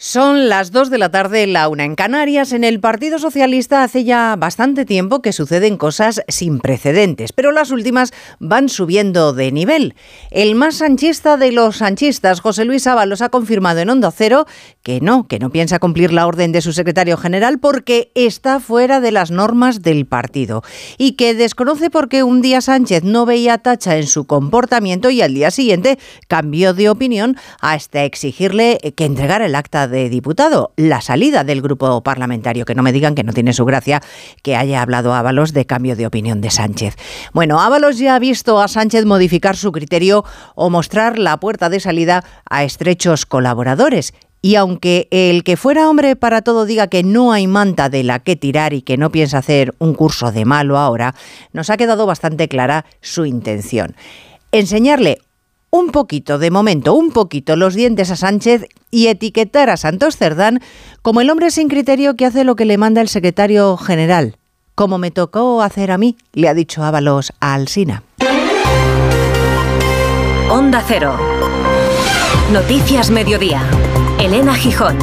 Son las 2 de la tarde, la una en Canarias. En el Partido Socialista hace ya bastante tiempo que suceden cosas sin precedentes, pero las últimas van subiendo de nivel. El más sanchista de los sanchistas, José Luis Ábalos, ha confirmado en Hondo Cero que no, que no piensa cumplir la orden de su secretario general porque está fuera de las normas del partido y que desconoce por qué un día Sánchez no veía tacha en su comportamiento y al día siguiente cambió de opinión hasta exigirle que entregara el acta de diputado, la salida del grupo parlamentario, que no me digan que no tiene su gracia que haya hablado Ábalos de cambio de opinión de Sánchez. Bueno, Ábalos ya ha visto a Sánchez modificar su criterio o mostrar la puerta de salida a estrechos colaboradores. Y aunque el que fuera hombre para todo diga que no hay manta de la que tirar y que no piensa hacer un curso de malo ahora, nos ha quedado bastante clara su intención. Enseñarle un poquito, de momento, un poquito los dientes a Sánchez y etiquetar a Santos Cerdán como el hombre sin criterio que hace lo que le manda el secretario general. Como me tocó hacer a mí, le ha dicho Ábalos a Alsina. Onda Cero. Noticias Mediodía. Elena Gijón.